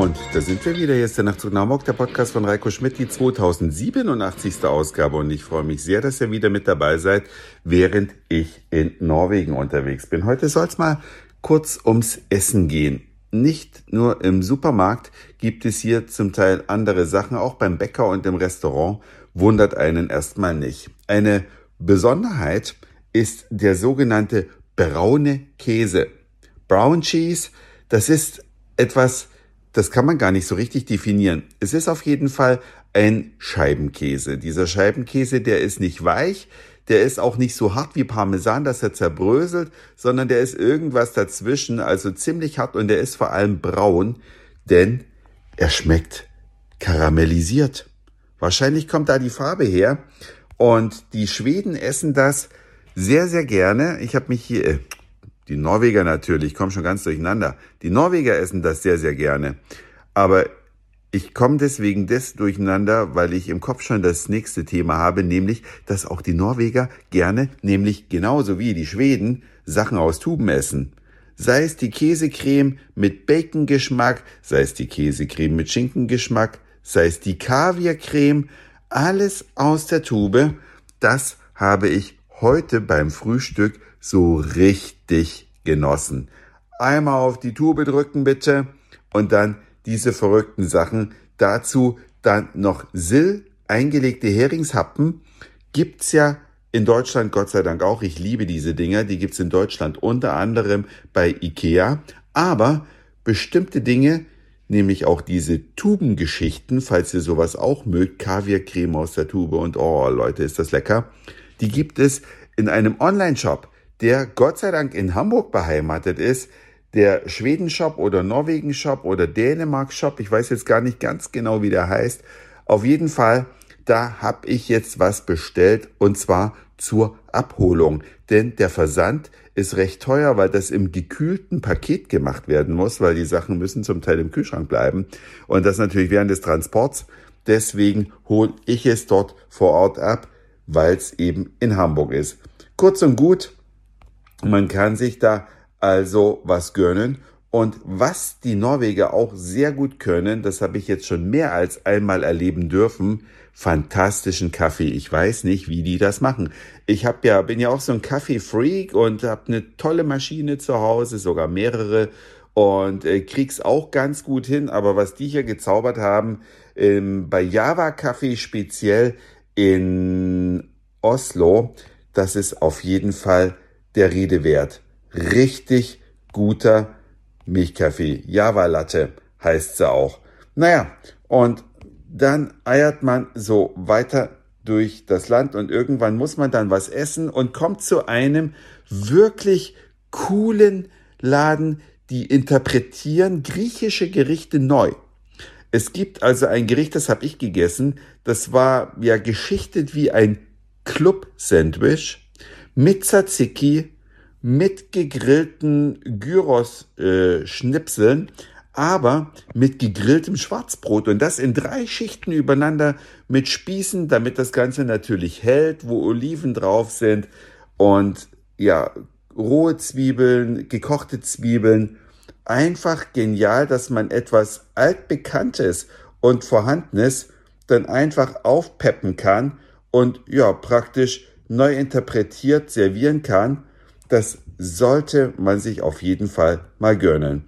Und da sind wir wieder. Ist der Nachtzug nach Hamburg, der Podcast von Reiko Schmidt, die 2087. Ausgabe. Und ich freue mich sehr, dass ihr wieder mit dabei seid, während ich in Norwegen unterwegs bin. Heute soll es mal kurz ums Essen gehen. Nicht nur im Supermarkt gibt es hier zum Teil andere Sachen, auch beim Bäcker und im Restaurant wundert einen erstmal nicht. Eine Besonderheit ist der sogenannte braune Käse. Brown Cheese, das ist etwas, das kann man gar nicht so richtig definieren. Es ist auf jeden Fall ein Scheibenkäse. Dieser Scheibenkäse, der ist nicht weich, der ist auch nicht so hart wie Parmesan, dass er zerbröselt, sondern der ist irgendwas dazwischen, also ziemlich hart und der ist vor allem braun, denn er schmeckt karamellisiert. Wahrscheinlich kommt da die Farbe her und die Schweden essen das sehr, sehr gerne. Ich habe mich hier, äh, die Norweger natürlich, kommen schon ganz durcheinander. Die Norweger essen das sehr, sehr gerne. Aber ich komme deswegen des durcheinander, weil ich im Kopf schon das nächste Thema habe, nämlich, dass auch die Norweger gerne, nämlich genauso wie die Schweden, Sachen aus Tuben essen. Sei es die Käsecreme mit Bacon-Geschmack, sei es die Käsecreme mit Schinkengeschmack, sei es die Kaviarcreme, alles aus der Tube. Das habe ich heute beim Frühstück so richtig genossen. Einmal auf die Tube drücken bitte und dann diese verrückten Sachen. Dazu dann noch Sill, eingelegte Heringshappen. Gibt's ja in Deutschland Gott sei Dank auch. Ich liebe diese Dinger. Die gibt's in Deutschland unter anderem bei Ikea. Aber bestimmte Dinge, nämlich auch diese Tubengeschichten, falls ihr sowas auch mögt, Kaviarcreme aus der Tube und oh Leute, ist das lecker. Die gibt es in einem Online-Shop, der Gott sei Dank in Hamburg beheimatet ist, der Schweden-Shop oder Norwegen-Shop oder Dänemark-Shop, ich weiß jetzt gar nicht ganz genau, wie der heißt. Auf jeden Fall, da habe ich jetzt was bestellt und zwar zur Abholung. Denn der Versand ist recht teuer, weil das im gekühlten Paket gemacht werden muss, weil die Sachen müssen zum Teil im Kühlschrank bleiben. Und das natürlich während des Transports. Deswegen hole ich es dort vor Ort ab, weil es eben in Hamburg ist. Kurz und gut, man kann sich da also was gönnen. Und was die Norweger auch sehr gut können, das habe ich jetzt schon mehr als einmal erleben dürfen, fantastischen Kaffee. Ich weiß nicht, wie die das machen. Ich habe ja bin ja auch so ein Kaffee-Freak und habe eine tolle Maschine zu Hause, sogar mehrere und äh, krieg's auch ganz gut hin. Aber was die hier gezaubert haben ähm, bei Java Kaffee speziell in Oslo, das ist auf jeden Fall der Rede wert richtig guter Milchkaffee. Java Latte heißt sie auch. Naja, und dann eiert man so weiter durch das Land und irgendwann muss man dann was essen und kommt zu einem wirklich coolen Laden, die interpretieren griechische Gerichte neu. Es gibt also ein Gericht, das habe ich gegessen, das war ja geschichtet wie ein Club-Sandwich mit Tzatziki, mit gegrillten Gyros-Schnipseln, äh, aber mit gegrilltem Schwarzbrot und das in drei Schichten übereinander mit Spießen, damit das Ganze natürlich hält, wo Oliven drauf sind und ja, rohe Zwiebeln, gekochte Zwiebeln. Einfach genial, dass man etwas altbekanntes und vorhandenes dann einfach aufpeppen kann und ja, praktisch neu interpretiert servieren kann das sollte man sich auf jeden Fall mal gönnen.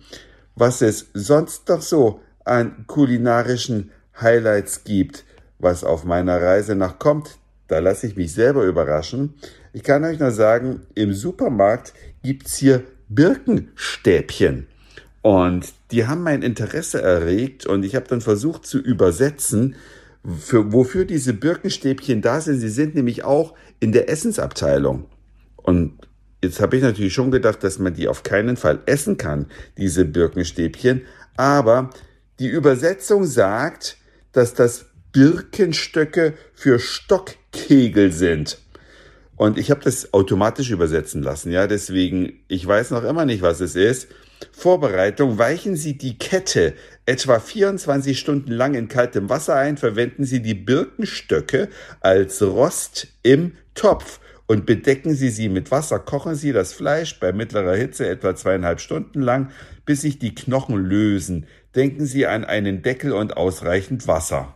Was es sonst noch so an kulinarischen Highlights gibt, was auf meiner Reise nach kommt, da lasse ich mich selber überraschen. Ich kann euch nur sagen, im Supermarkt gibt's hier Birkenstäbchen. Und die haben mein Interesse erregt und ich habe dann versucht zu übersetzen, für, wofür diese Birkenstäbchen da sind. Sie sind nämlich auch in der Essensabteilung. Und Jetzt habe ich natürlich schon gedacht, dass man die auf keinen Fall essen kann, diese Birkenstäbchen. Aber die Übersetzung sagt, dass das Birkenstöcke für Stockkegel sind. Und ich habe das automatisch übersetzen lassen, ja, deswegen, ich weiß noch immer nicht, was es ist. Vorbereitung, weichen Sie die Kette etwa 24 Stunden lang in kaltem Wasser ein, verwenden Sie die Birkenstöcke als Rost im Topf und bedecken Sie sie mit Wasser. Kochen Sie das Fleisch bei mittlerer Hitze etwa zweieinhalb Stunden lang, bis sich die Knochen lösen. denken Sie an einen Deckel und ausreichend Wasser.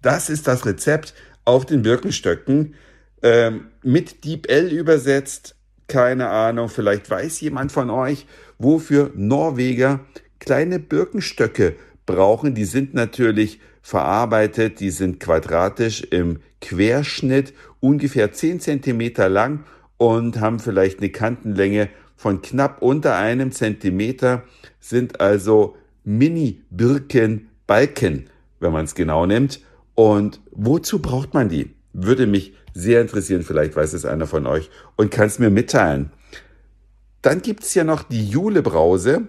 Das ist das Rezept auf den Birkenstöcken. Ähm, mit Deep L übersetzt, keine Ahnung, vielleicht weiß jemand von euch, wofür Norweger kleine Birkenstöcke brauchen. Die sind natürlich verarbeitet, die sind quadratisch im Querschnitt, ungefähr 10 Zentimeter lang und haben vielleicht eine Kantenlänge von knapp unter einem Zentimeter, sind also Mini-Birkenbalken, wenn man es genau nimmt. Und wozu braucht man die? Würde mich sehr interessieren, vielleicht weiß es einer von euch und kann es mir mitteilen. Dann gibt es ja noch die Julebrause,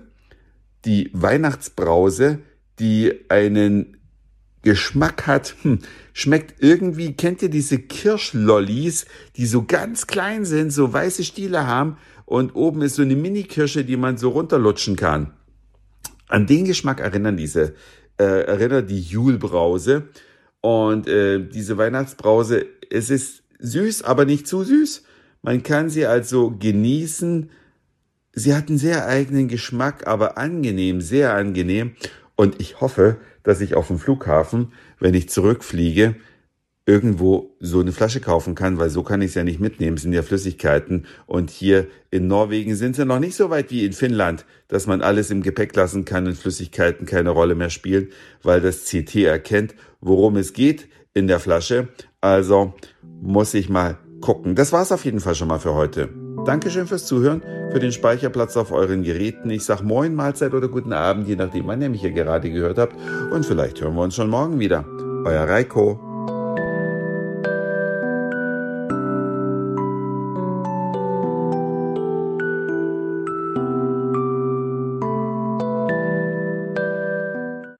die Weihnachtsbrause, die einen Geschmack hat, hm, schmeckt irgendwie, kennt ihr diese Kirschlollis, die so ganz klein sind, so weiße Stiele haben und oben ist so eine Mini-Kirsche, die man so runterlutschen kann. An den Geschmack erinnern diese, äh, erinnert die Julbrause. Und äh, diese Weihnachtsbrause, es ist süß, aber nicht zu süß. Man kann sie also genießen. Sie hat einen sehr eigenen Geschmack, aber angenehm, sehr angenehm. Und ich hoffe, dass ich auf dem Flughafen, wenn ich zurückfliege, irgendwo so eine Flasche kaufen kann, weil so kann ich es ja nicht mitnehmen, es sind ja Flüssigkeiten. Und hier in Norwegen sind sie noch nicht so weit wie in Finnland, dass man alles im Gepäck lassen kann und Flüssigkeiten keine Rolle mehr spielen, weil das CT erkennt, worum es geht in der Flasche. Also muss ich mal gucken. Das war's auf jeden Fall schon mal für heute. Dankeschön fürs Zuhören, für den Speicherplatz auf euren Geräten. Ich sag Moin, Mahlzeit oder guten Abend, je nachdem, wann ihr mich hier gerade gehört habt. Und vielleicht hören wir uns schon morgen wieder. Euer Reiko.